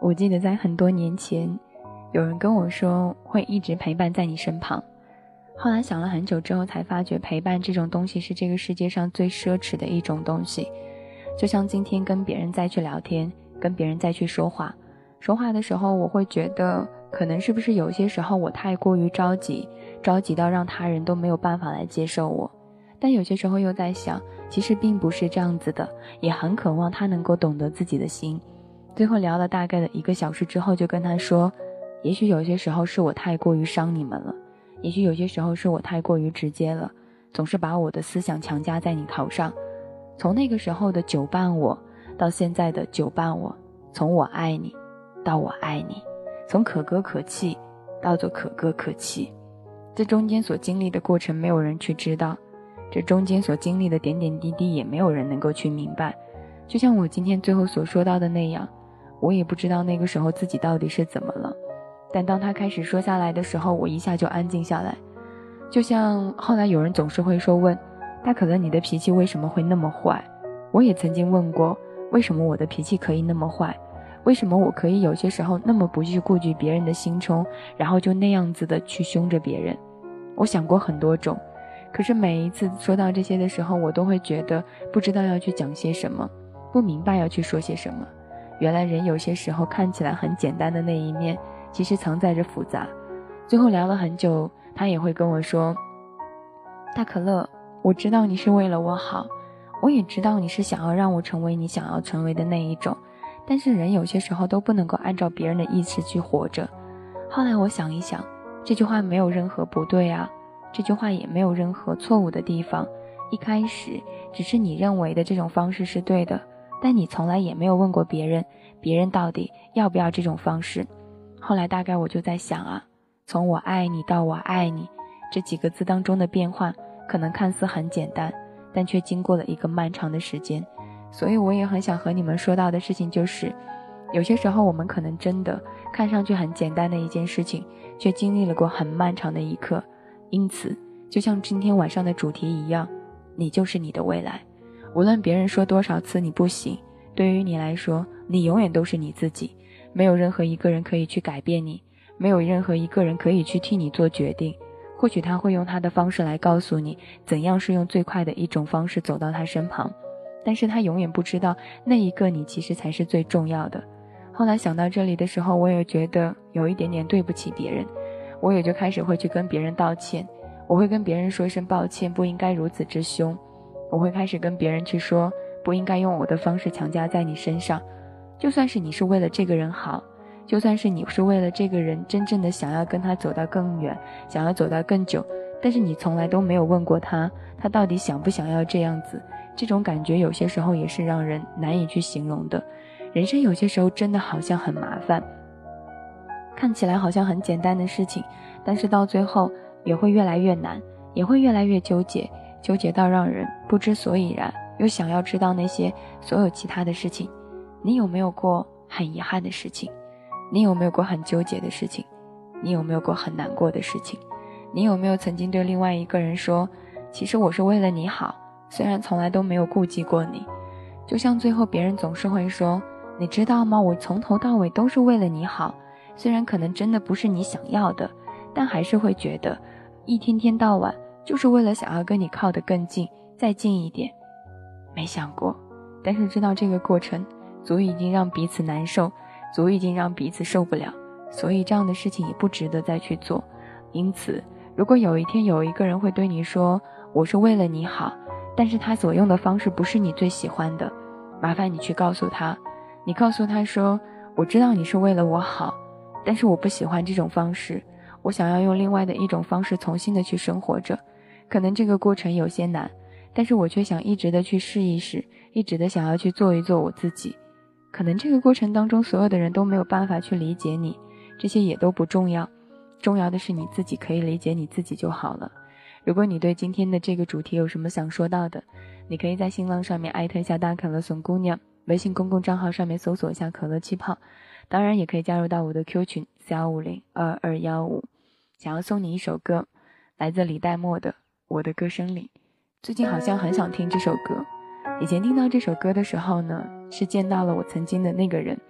我记得在很多年前，有人跟我说会一直陪伴在你身旁。后来想了很久之后，才发觉陪伴这种东西是这个世界上最奢侈的一种东西。就像今天跟别人再去聊天，跟别人再去说话，说话的时候，我会觉得可能是不是有些时候我太过于着急，着急到让他人都没有办法来接受我。但有些时候又在想，其实并不是这样子的，也很渴望他能够懂得自己的心。最后聊了大概的一个小时之后，就跟他说：“也许有些时候是我太过于伤你们了，也许有些时候是我太过于直接了，总是把我的思想强加在你头上。从那个时候的久伴我，到现在的久伴我，从我爱你到我爱你，从可歌可泣到做可歌可泣，这中间所经历的过程，没有人去知道；这中间所经历的点点滴滴，也没有人能够去明白。就像我今天最后所说到的那样。”我也不知道那个时候自己到底是怎么了，但当他开始说下来的时候，我一下就安静下来。就像后来有人总是会说问，大可乐你的脾气为什么会那么坏？我也曾经问过，为什么我的脾气可以那么坏？为什么我可以有些时候那么不去顾及别人的心冲，然后就那样子的去凶着别人？我想过很多种，可是每一次说到这些的时候，我都会觉得不知道要去讲些什么，不明白要去说些什么。原来人有些时候看起来很简单的那一面，其实藏在着复杂。最后聊了很久，他也会跟我说：“大可乐，我知道你是为了我好，我也知道你是想要让我成为你想要成为的那一种。但是人有些时候都不能够按照别人的意思去活着。”后来我想一想，这句话没有任何不对啊，这句话也没有任何错误的地方。一开始只是你认为的这种方式是对的。但你从来也没有问过别人，别人到底要不要这种方式。后来大概我就在想啊，从我爱你到我爱你这几个字当中的变化，可能看似很简单，但却经过了一个漫长的时间。所以我也很想和你们说到的事情就是，有些时候我们可能真的看上去很简单的一件事情，却经历了过很漫长的一刻。因此，就像今天晚上的主题一样，你就是你的未来。无论别人说多少次你不行，对于你来说，你永远都是你自己，没有任何一个人可以去改变你，没有任何一个人可以去替你做决定。或许他会用他的方式来告诉你怎样是用最快的一种方式走到他身旁，但是他永远不知道那一个你其实才是最重要的。后来想到这里的时候，我也觉得有一点点对不起别人，我也就开始会去跟别人道歉，我会跟别人说一声抱歉，不应该如此之凶。我会开始跟别人去说，不应该用我的方式强加在你身上。就算是你是为了这个人好，就算是你是为了这个人真正的想要跟他走到更远，想要走到更久，但是你从来都没有问过他，他到底想不想要这样子。这种感觉有些时候也是让人难以去形容的。人生有些时候真的好像很麻烦，看起来好像很简单的事情，但是到最后也会越来越难，也会越来越纠结。纠结到让人不知所以然，又想要知道那些所有其他的事情。你有没有过很遗憾的事情？你有没有过很纠结的事情？你有没有过很难过的事情？你有没有曾经对另外一个人说：“其实我是为了你好，虽然从来都没有顾及过你。”就像最后别人总是会说：“你知道吗？我从头到尾都是为了你好，虽然可能真的不是你想要的，但还是会觉得一天天到晚。”就是为了想要跟你靠得更近，再近一点，没想过，但是知道这个过程足以已经让彼此难受，足以已经让彼此受不了，所以这样的事情也不值得再去做。因此，如果有一天有一个人会对你说我是为了你好，但是他所用的方式不是你最喜欢的，麻烦你去告诉他，你告诉他说我知道你是为了我好，但是我不喜欢这种方式，我想要用另外的一种方式重新的去生活着。可能这个过程有些难，但是我却想一直的去试一试，一直的想要去做一做我自己。可能这个过程当中，所有的人都没有办法去理解你，这些也都不重要，重要的是你自己可以理解你自己就好了。如果你对今天的这个主题有什么想说到的，你可以在新浪上面艾特一下大可乐怂姑娘，微信公共账号上面搜索一下可乐气泡，当然也可以加入到我的 Q 群四幺五零二二幺五。想要送你一首歌，来自李代沫的。我的歌声里，最近好像很想听这首歌。以前听到这首歌的时候呢，是见到了我曾经的那个人，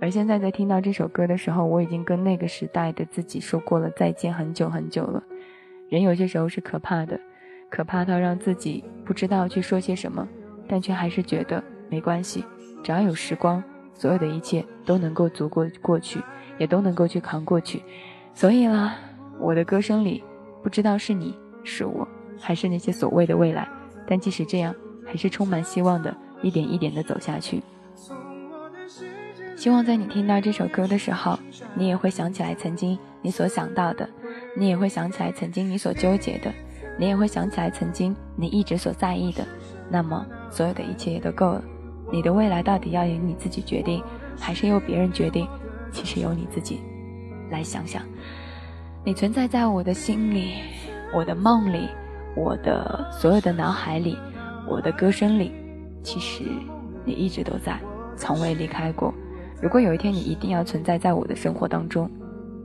而现在在听到这首歌的时候，我已经跟那个时代的自己说过了再见很久很久了。人有些时候是可怕的，可怕到让自己不知道去说些什么，但却还是觉得没关系，只要有时光，所有的一切都能够足够过去，也都能够去扛过去。所以啦，我的歌声里，不知道是你是我，还是那些所谓的未来，但即使这样，还是充满希望的，一点一点的走下去。希望在你听到这首歌的时候，你也会想起来曾经你所想到的，你也会想起来曾经你所纠结的，你也会想起来曾经你一直所在意的。那么，所有的一切也都够了。你的未来到底要由你自己决定，还是由别人决定？其实由你自己来想想。你存在在我的心里，我的梦里，我的所有的脑海里，我的歌声里。其实，你一直都在，从未离开过。如果有一天你一定要存在在我的生活当中，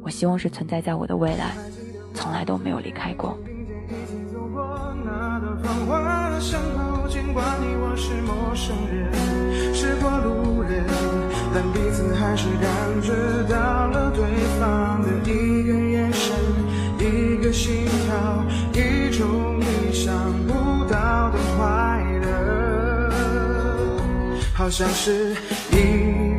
我希望是存在在我的未来，从来都没有离开过。但彼此还是感觉到了对方的一个眼神，一个心像是一。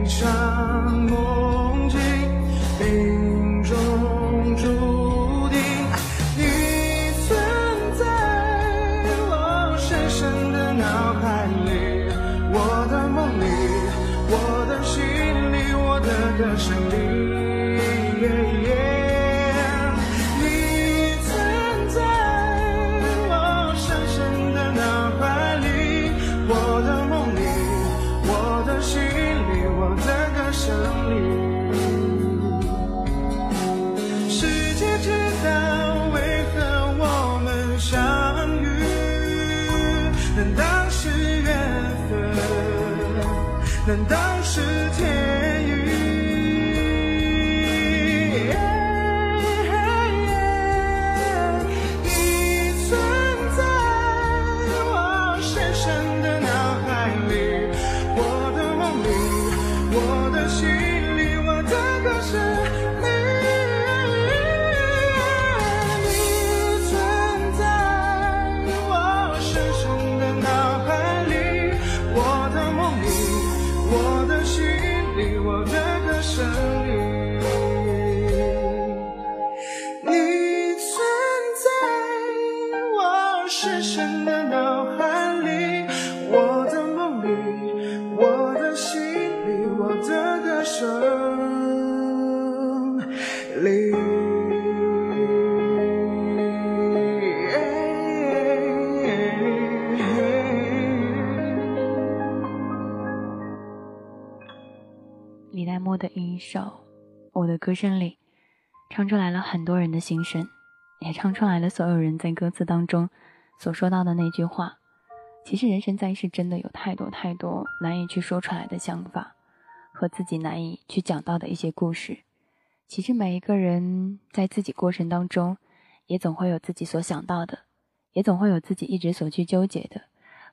难一首《我的歌声里》，唱出来了很多人的心声，也唱出来了所有人在歌词当中所说到的那句话。其实人生在世，真的有太多太多难以去说出来的想法，和自己难以去讲到的一些故事。其实每一个人在自己过程当中，也总会有自己所想到的，也总会有自己一直所去纠结的，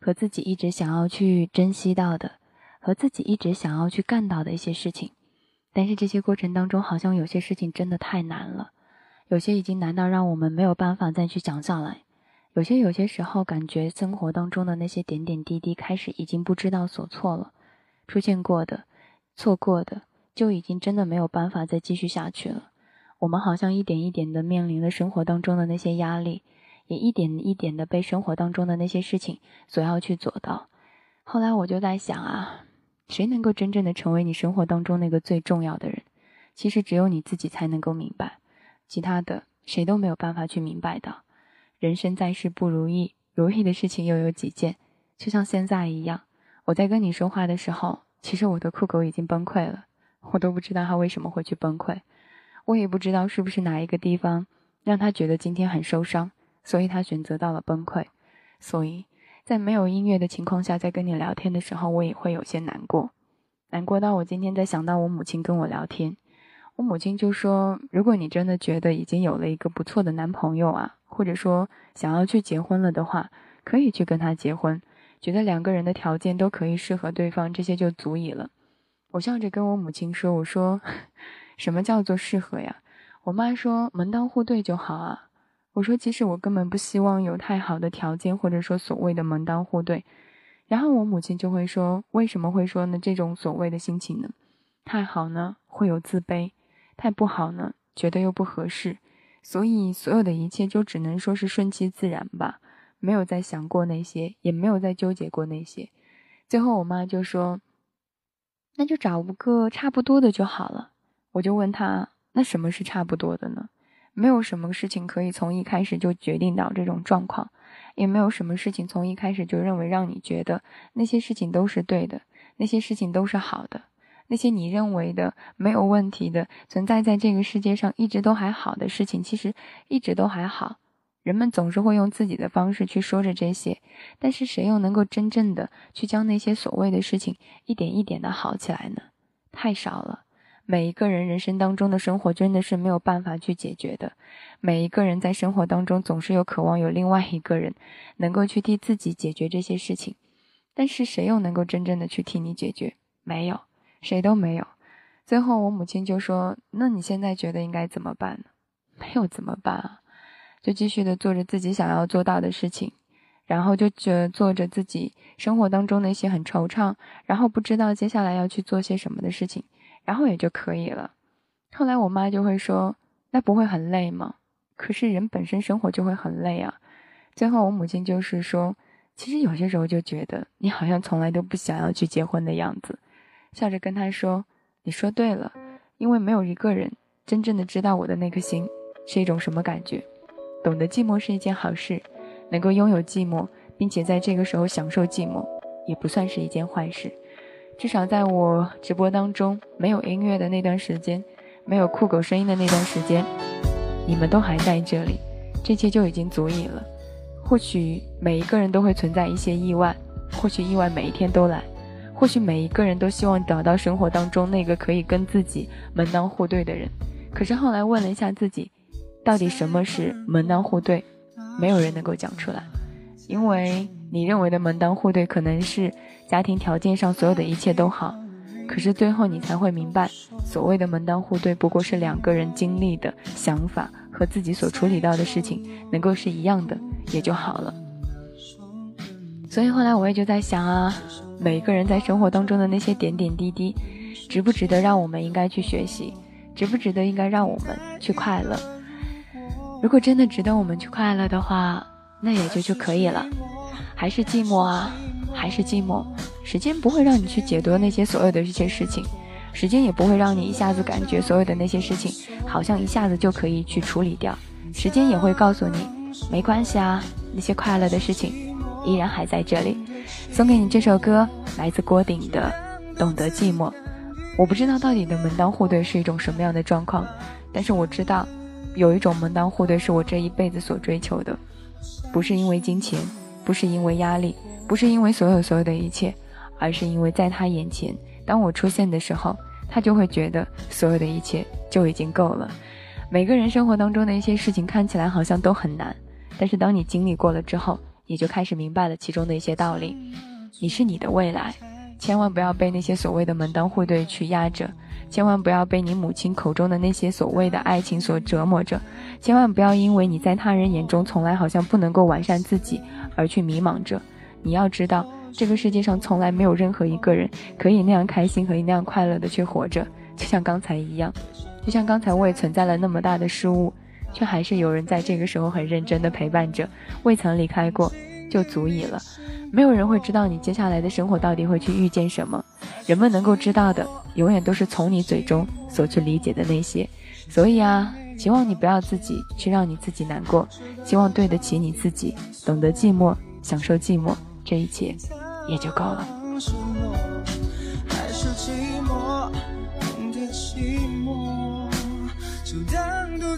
和自己一直想要去珍惜到的。和自己一直想要去干到的一些事情，但是这些过程当中，好像有些事情真的太难了，有些已经难到让我们没有办法再去讲下来，有些有些时候感觉生活当中的那些点点滴滴开始已经不知道所措了，出现过的、错过的，就已经真的没有办法再继续下去了。我们好像一点一点的面临了生活当中的那些压力，也一点一点的被生活当中的那些事情所要去做到。后来我就在想啊。谁能够真正的成为你生活当中那个最重要的人？其实只有你自己才能够明白，其他的谁都没有办法去明白的。人生在世不如意，如意的事情又有几件？就像现在一样，我在跟你说话的时候，其实我的酷狗已经崩溃了，我都不知道他为什么会去崩溃，我也不知道是不是哪一个地方让他觉得今天很受伤，所以他选择到了崩溃，所以。在没有音乐的情况下，在跟你聊天的时候，我也会有些难过，难过到我今天在想到我母亲跟我聊天，我母亲就说：“如果你真的觉得已经有了一个不错的男朋友啊，或者说想要去结婚了的话，可以去跟他结婚，觉得两个人的条件都可以适合对方，这些就足以了。我笑着跟我母亲说：“我说，什么叫做适合呀？”我妈说：“门当户对就好啊。”我说：“其实我根本不希望有太好的条件，或者说所谓的门当户对。”然后我母亲就会说：“为什么会说呢？这种所谓的心情呢？太好呢，会有自卑；太不好呢，觉得又不合适。所以所有的一切就只能说是顺其自然吧，没有再想过那些，也没有再纠结过那些。最后我妈就说：‘那就找个差不多的就好了。’我就问她：‘那什么是差不多的呢？’没有什么事情可以从一开始就决定到这种状况。”也没有什么事情从一开始就认为让你觉得那些事情都是对的，那些事情都是好的，那些你认为的没有问题的存在在这个世界上一直都还好的事情，其实一直都还好。人们总是会用自己的方式去说着这些，但是谁又能够真正的去将那些所谓的事情一点一点的好起来呢？太少了。每一个人人生当中的生活真的是没有办法去解决的。每一个人在生活当中总是有渴望有另外一个人能够去替自己解决这些事情，但是谁又能够真正的去替你解决？没有，谁都没有。最后我母亲就说：“那你现在觉得应该怎么办呢？” 没有怎么办啊，就继续的做着自己想要做到的事情，然后就觉做着自己生活当中那些很惆怅，然后不知道接下来要去做些什么的事情。然后也就可以了。后来我妈就会说：“那不会很累吗？”可是人本身生活就会很累啊。最后我母亲就是说：“其实有些时候就觉得你好像从来都不想要去结婚的样子。”笑着跟她说：“你说对了，因为没有一个人真正的知道我的那颗心是一种什么感觉。懂得寂寞是一件好事，能够拥有寂寞，并且在这个时候享受寂寞，也不算是一件坏事。”至少在我直播当中没有音乐的那段时间，没有酷狗声音的那段时间，你们都还在这里，这些就已经足以了。或许每一个人都会存在一些意外，或许意外每一天都来，或许每一个人都希望找到生活当中那个可以跟自己门当户对的人。可是后来问了一下自己，到底什么是门当户对？没有人能够讲出来，因为你认为的门当户对可能是。家庭条件上所有的一切都好，可是最后你才会明白，所谓的门当户对不过是两个人经历的想法和自己所处理到的事情能够是一样的也就好了。所以后来我也就在想啊，每一个人在生活当中的那些点点滴滴，值不值得让我们应该去学习，值不值得应该让我们去快乐？如果真的值得我们去快乐的话，那也就就可以了。还是寂寞啊。还是寂寞，时间不会让你去解读那些所有的这些事情，时间也不会让你一下子感觉所有的那些事情好像一下子就可以去处理掉。时间也会告诉你，没关系啊，那些快乐的事情依然还在这里。送给你这首歌，来自郭顶的《懂得寂寞》。我不知道到底的门当户对是一种什么样的状况，但是我知道，有一种门当户对是我这一辈子所追求的，不是因为金钱，不是因为压力。不是因为所有所有的一切，而是因为在他眼前，当我出现的时候，他就会觉得所有的一切就已经够了。每个人生活当中的一些事情看起来好像都很难，但是当你经历过了之后，你就开始明白了其中的一些道理。你是你的未来，千万不要被那些所谓的门当户对去压着，千万不要被你母亲口中的那些所谓的爱情所折磨着，千万不要因为你在他人眼中从来好像不能够完善自己而去迷茫着。你要知道，这个世界上从来没有任何一个人可以那样开心，可以那样快乐的去活着，就像刚才一样，就像刚才我也存在了那么大的失误，却还是有人在这个时候很认真的陪伴着，未曾离开过，就足以了。没有人会知道你接下来的生活到底会去遇见什么，人们能够知道的，永远都是从你嘴中所去理解的那些。所以啊，希望你不要自己去让你自己难过，希望对得起你自己，懂得寂寞，享受寂寞。这一切也就够了。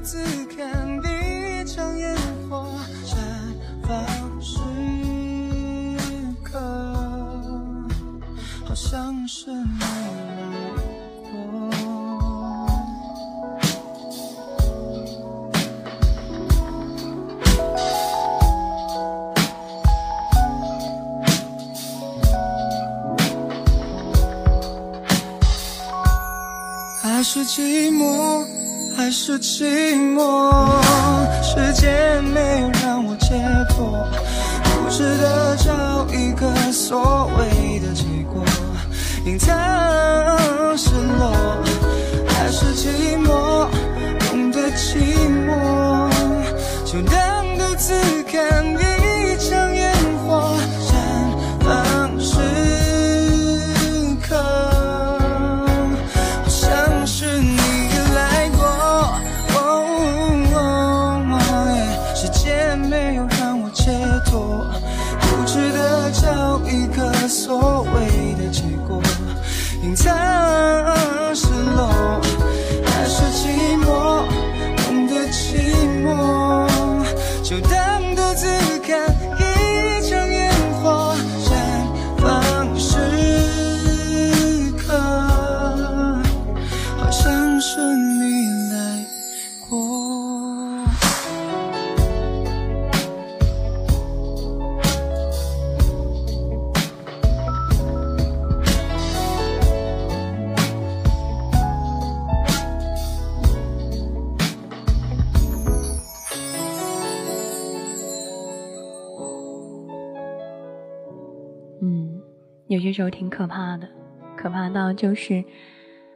自看一场烟火绽放像是没来过。还是寂寞，还是寂寞。时间没有让我解脱，固执的找一个所谓的结果，隐藏失落，还是寂寞，懂得寂寞，就当独自看时候挺可怕的，可怕到就是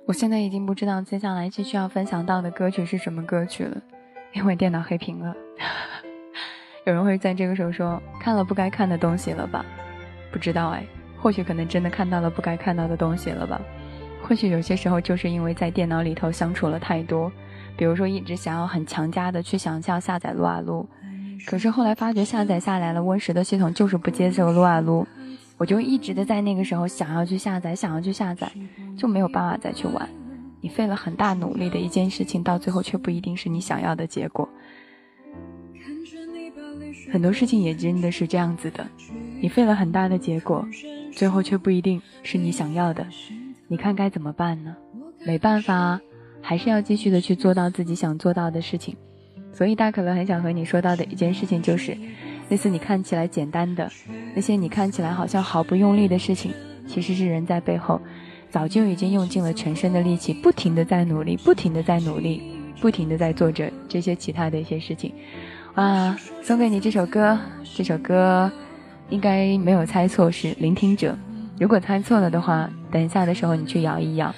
我现在已经不知道接下来继续要分享到的歌曲是什么歌曲了，因为电脑黑屏了。有人会在这个时候说看了不该看的东西了吧？不知道哎，或许可能真的看到了不该看到的东西了吧？或许有些时候就是因为在电脑里头相处了太多，比如说一直想要很强加的去想要下载撸啊撸，可是后来发觉下载下来了，Win 十的系统就是不接受撸啊撸。我就一直的在那个时候想要去下载，想要去下载，就没有办法再去玩。你费了很大努力的一件事情，到最后却不一定是你想要的结果。很多事情也真的是这样子的，你费了很大的结果，最后却不一定是你想要的。你看该怎么办呢？没办法，还是要继续的去做到自己想做到的事情。所以大可乐很想和你说到的一件事情就是。类似你看起来简单的那些，你看起来好像毫不用力的事情，其实是人在背后早就已经用尽了全身的力气，不停的在努力，不停的在努力，不停的在做着这些其他的一些事情。啊，送给你这首歌，这首歌应该没有猜错是《聆听者》。如果猜错了的话，等一下的时候你去摇一摇。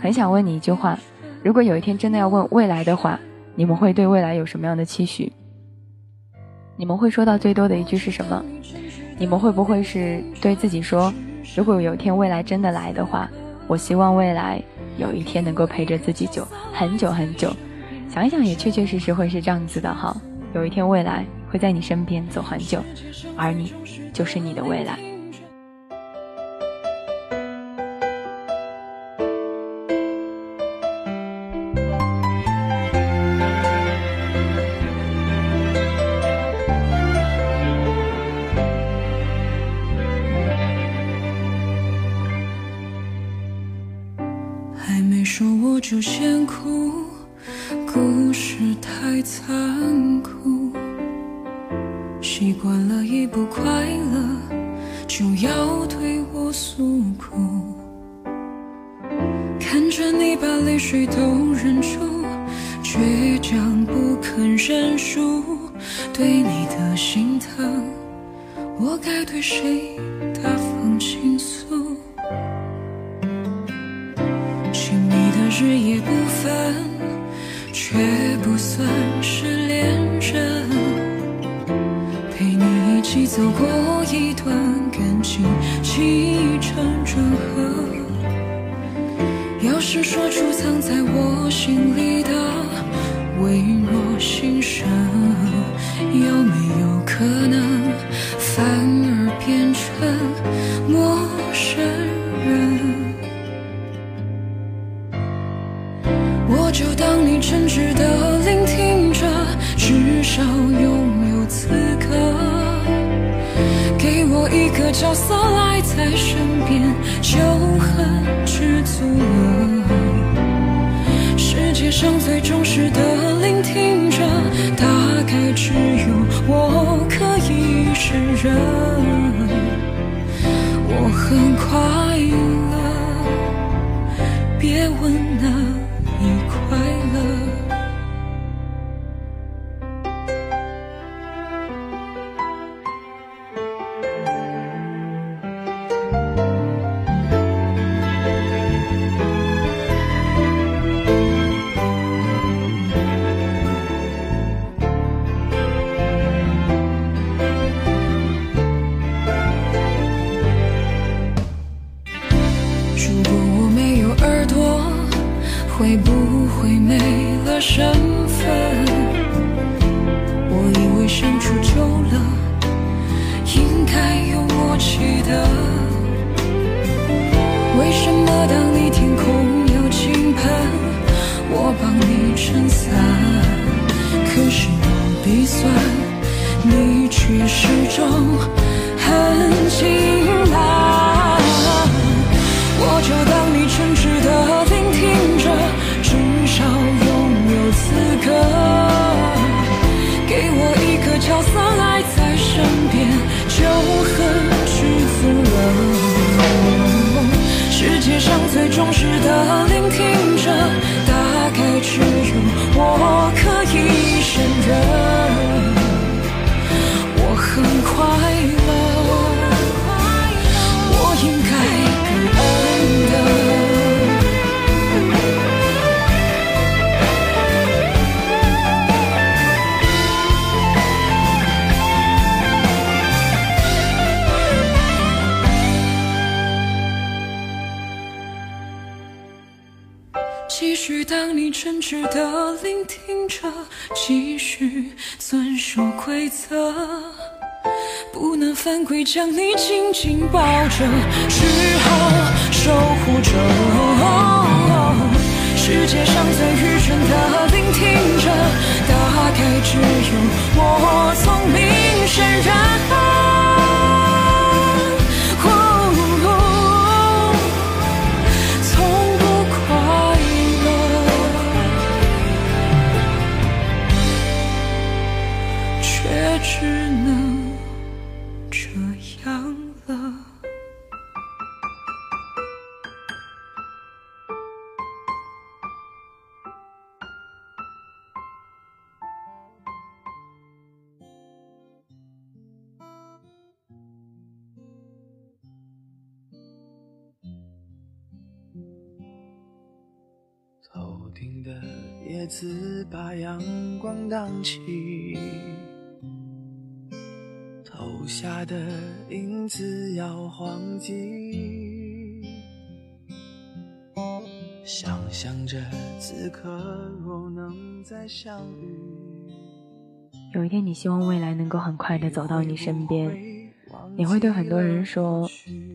很想问你一句话：如果有一天真的要问未来的话，你们会对未来有什么样的期许？你们会说到最多的一句是什么？你们会不会是对自己说，如果有一天未来真的来的话，我希望未来有一天能够陪着自己久很久很久。想一想，也确确实实会是这样子的哈。有一天未来会在你身边走很久，而你就是你的未来。会不会没了身份？我以为相处久了，应该有默契的。为什么当你天空要倾盆，我帮你撑伞，可是我鼻酸，你却始终很轻世上最忠实的聆听者，大概只有我可以胜任。当你真挚的聆听着，继续遵守规则。不能犯规，将你紧紧抱着，只好守护着。世界上最愚蠢的聆听者，大概只有我聪明胜任。的叶子把阳光荡起，投下的影子摇晃起，想象着此刻若能再相遇，有一天，你希望未来能够很快的走到你身边，你会对很多人说，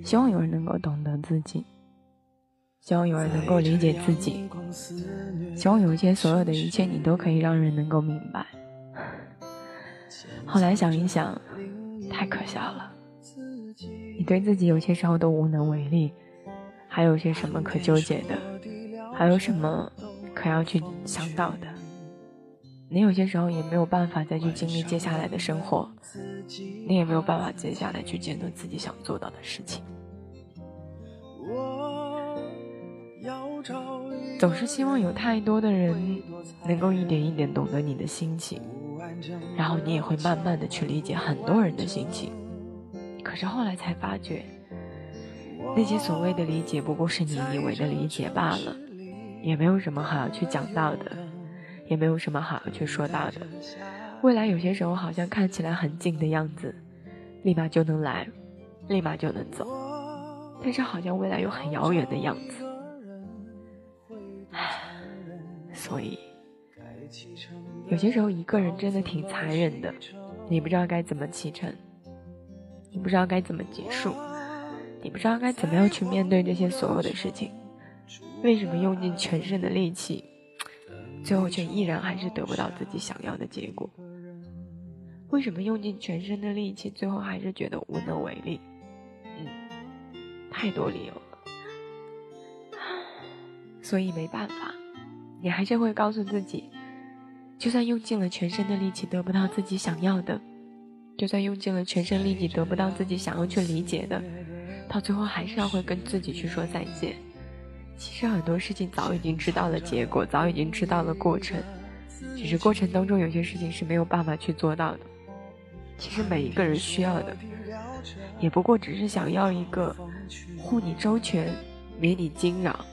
希望有人能够懂得自己，希望有人能够理解自己，希望有一天所有的一切你都可以让人能够明白。后来想一想，太可笑了。你对自己有些时候都无能为力，还有些什么可纠结的？还有什么可要去想到的？你有些时候也没有办法再去经历接下来的生活，你也没有办法接下来去见到自己想做到的事情。总是希望有太多的人能够一点一点懂得你的心情，然后你也会慢慢的去理解很多人的心情。可是后来才发觉，那些所谓的理解不过是你以为的理解罢了，也没有什么好要去讲到的，也没有什么好要去说到的。未来有些时候好像看起来很近的样子，立马就能来，立马就能走，但是好像未来又很遥远的样子。所以有些时候一个人真的挺残忍的，你不知道该怎么启程，你不知道该怎么结束，你不知道该怎么样去面对这些所有的事情。为什么用尽全身的力气，最后却依然还是得不到自己想要的结果？为什么用尽全身的力气，最后还是觉得无能为力？嗯，太多理由了。所以没办法，你还是会告诉自己，就算用尽了全身的力气得不到自己想要的，就算用尽了全身力气得不到自己想要去理解的，到最后还是要会跟自己去说再见。其实很多事情早已经知道了结果，早已经知道了过程，只是过程当中有些事情是没有办法去做到的。其实每一个人需要的，也不过只是想要一个护你周全、免你惊扰、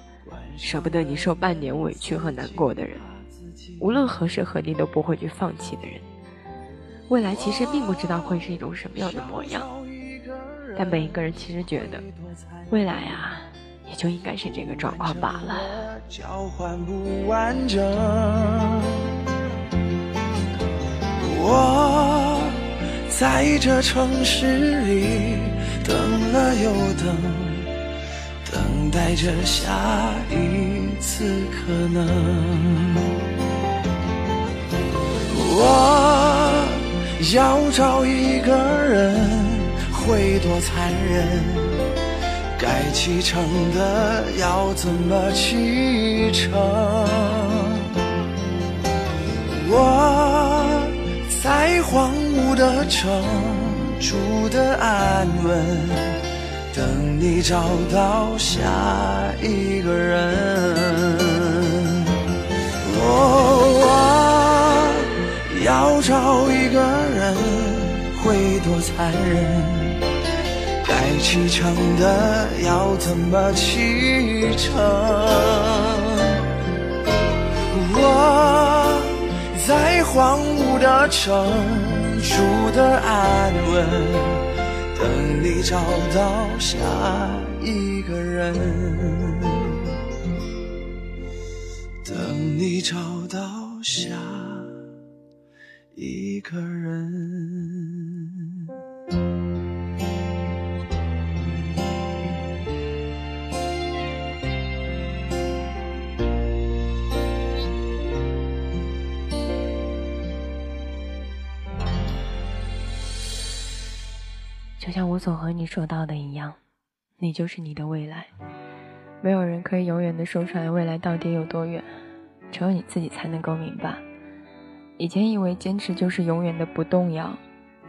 舍不得你受半点委屈和难过的人，无论何时何地都不会去放弃的人。未来其实并不知道会是一种什么样的模样，但每一个人其实觉得，未来啊，也就应该是这个状况罢了。交换不完整。我在这城市里等了又，等待着下一次可能。我要找一个人，会多残忍？该启程的要怎么启程？我在荒芜的城住的安稳，等你找到下一个人。我要找一个人，会多残忍？该启程的要怎么启程？我在荒芜的城住的安稳，等你找到下一个人，等你找到下一个人。像我所和你说到的一样，你就是你的未来。没有人可以永远的说出来未来到底有多远，只有你自己才能够明白。以前以为坚持就是永远的不动摇，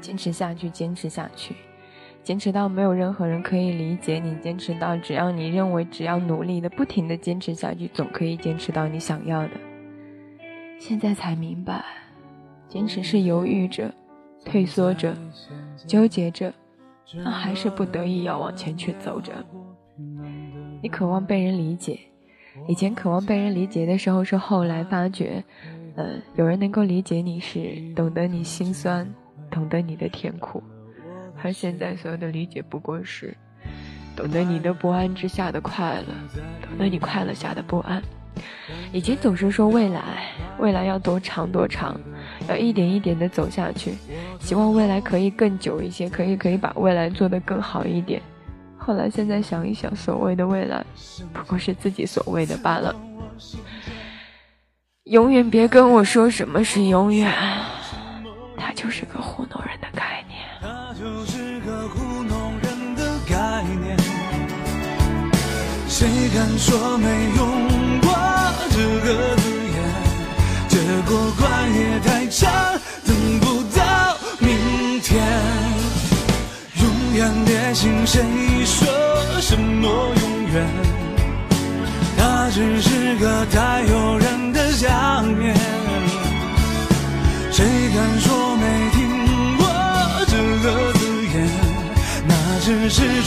坚持下去，坚持下去，坚持到没有任何人可以理解你，坚持到只要你认为只要努力的不停的坚持下去，总可以坚持到你想要的。现在才明白，坚持是犹豫着、退缩着、纠结着。他还是不得已要往前去走着。你渴望被人理解，以前渴望被人理解的时候，是后来发觉，呃，有人能够理解你是懂得你心酸，懂得你的甜苦，而现在所有的理解不过是懂得你的不安之下的快乐，懂得你快乐下的不安。以前总是说未来，未来要多长多长。要一点一点的走下去，希望未来可以更久一些，可以可以把未来做得更好一点。后来现在想一想，所谓的未来，不过是自己所谓的罢了。永远别跟我说什么是永远，它就是个糊弄人的概念。它就是个糊弄人的概念。谁敢说没用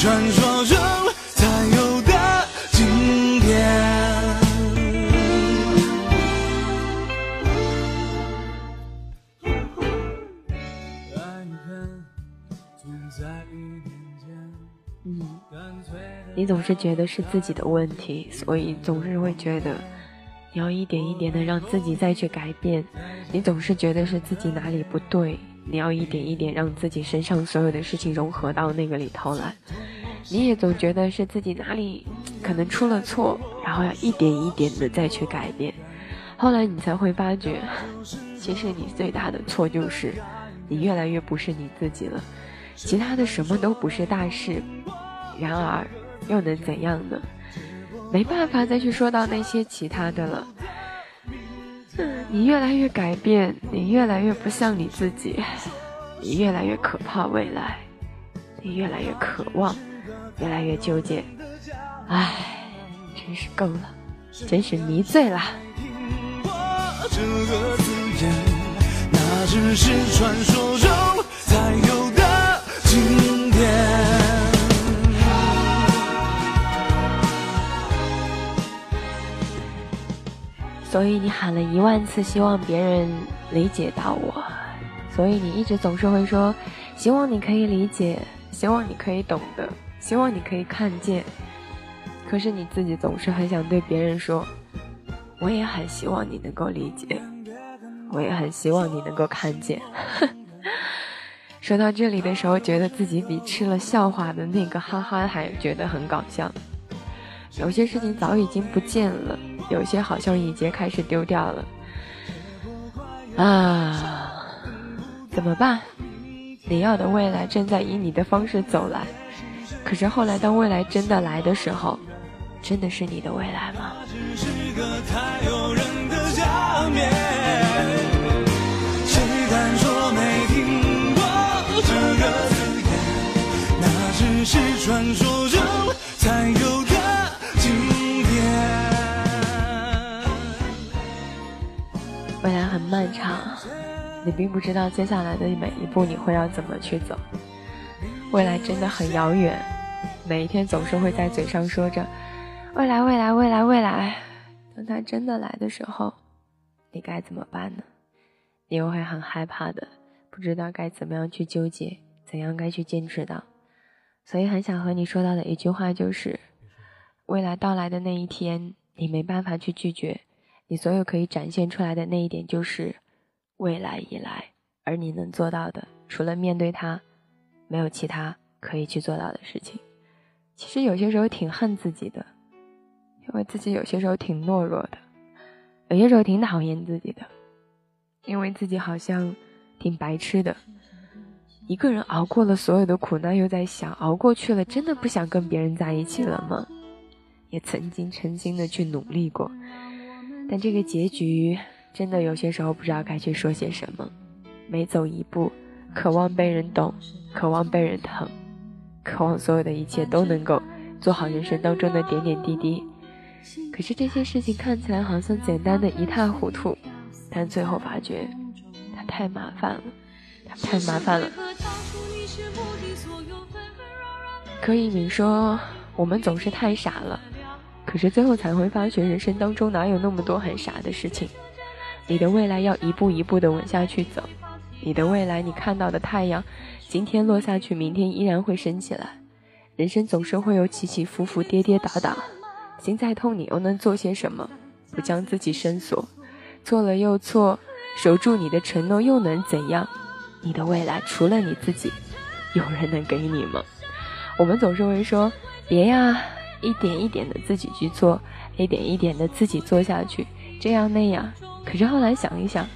传说中才有的经典。你总是觉得是自己的问题，所以总是会觉得你要一点一点的让自己再去改变。你总是觉得是自己哪里不对，你要一点一点让自己身上所有的事情融合到那个里头来。你也总觉得是自己哪里可能出了错，然后要一点一点的再去改变。后来你才会发觉，其实你最大的错就是你越来越不是你自己了。其他的什么都不是大事，然而。又能怎样呢？没办法再去说到那些其他的了。你越来越改变，你越来越不像你自己，你越来越可怕未来，你越来越渴望，越来越纠结。唉，真是够了，真是迷醉了。那只是传说中才有的经典。所以你喊了一万次，希望别人理解到我。所以你一直总是会说，希望你可以理解，希望你可以懂得，希望你可以看见。可是你自己总是很想对别人说，我也很希望你能够理解，我也很希望你能够看见。说到这里的时候，觉得自己比吃了笑话的那个哈哈还觉得很搞笑。有些事情早已经不见了，有些好像已经开始丢掉了。啊，怎么办？你要的未来正在以你的方式走来，可是后来当未来真的来的时候，真的是你的未来吗？传漫长，你并不知道接下来的每一步你会要怎么去走。未来真的很遥远，每一天总是会在嘴上说着“未来，未来，未来，未来”。等它真的来的时候，你该怎么办呢？你又会很害怕的，不知道该怎么样去纠结，怎样该去坚持到。所以很想和你说到的一句话就是：未来到来的那一天，你没办法去拒绝。你所有可以展现出来的那一点就是未来以来，而你能做到的，除了面对它，没有其他可以去做到的事情。其实有些时候挺恨自己的，因为自己有些时候挺懦弱的，有些时候挺讨厌自己的，因为自己好像挺白痴的。一个人熬过了所有的苦难，又在想熬过去了，真的不想跟别人在一起了吗？也曾经诚心的去努力过，但这个结局真的有些时候不知道该去说些什么。每走一步，渴望被人懂，渴望被人疼，渴望所有的一切都能够做好人生当中的点点滴滴。可是这些事情看起来好像简单的一塌糊涂，但最后发觉它太麻烦了。它太麻烦了。柯以敏说：“我们总是太傻了，可是最后才会发觉，人生当中哪有那么多很傻的事情？你的未来要一步一步的稳下去走。你的未来，你看到的太阳，今天落下去，明天依然会升起来。人生总是会有起起伏伏，跌跌打打。心再痛，你又能做些什么？不将自己深锁，错了又错，守住你的承诺又能怎样？”你的未来除了你自己，有人能给你吗？我们总是会说别呀，一点一点的自己去做，一点一点的自己做下去，这样那样。可是后来想一想，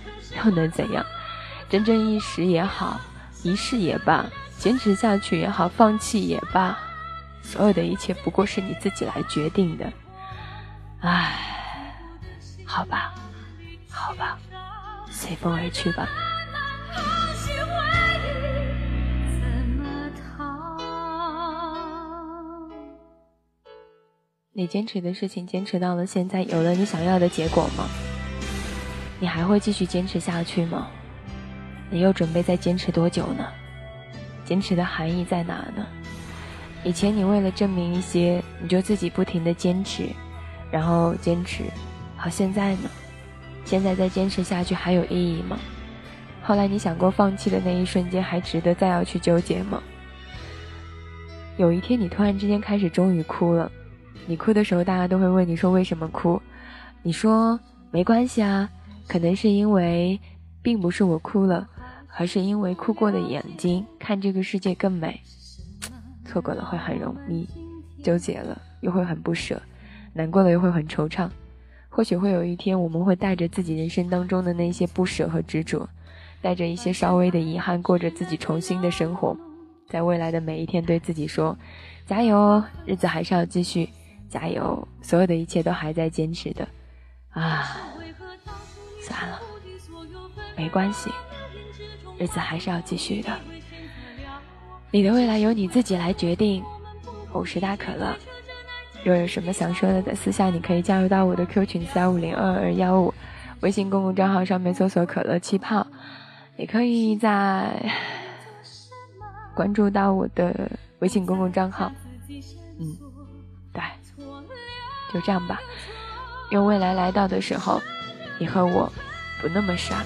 又能怎样？真正一时也好，一世也罢，坚持下去也好，放弃也罢，所有的一切不过是你自己来决定的。唉，好吧，好吧，随风而去吧。你坚持的事情，坚持到了现在，有了你想要的结果吗？你还会继续坚持下去吗？你又准备再坚持多久呢？坚持的含义在哪呢？以前你为了证明一些，你就自己不停的坚持，然后坚持，好现在呢？现在再坚持下去还有意义吗？后来你想过放弃的那一瞬间，还值得再要去纠结吗？有一天你突然之间开始终于哭了。你哭的时候，大家都会问你说为什么哭？你说没关系啊，可能是因为并不是我哭了，而是因为哭过的眼睛看这个世界更美。错过了会很容易纠结了，又会很不舍，难过了又会很惆怅。或许会有一天，我们会带着自己人生当中的那些不舍和执着，带着一些稍微的遗憾，过着自己重新的生活。在未来的每一天，对自己说：加油哦，日子还是要继续。加油！所有的一切都还在坚持的，啊，算了，没关系，日子还是要继续的。你的未来由你自己来决定。我是大可乐，若有什么想说的，在私下你可以加入到我的 Q 群三五零二二幺五，微信公共账号上面搜索“可乐气泡”，也可以在关注到我的微信公共账号。就这样吧，愿未来来到的时候，你和我不那么傻。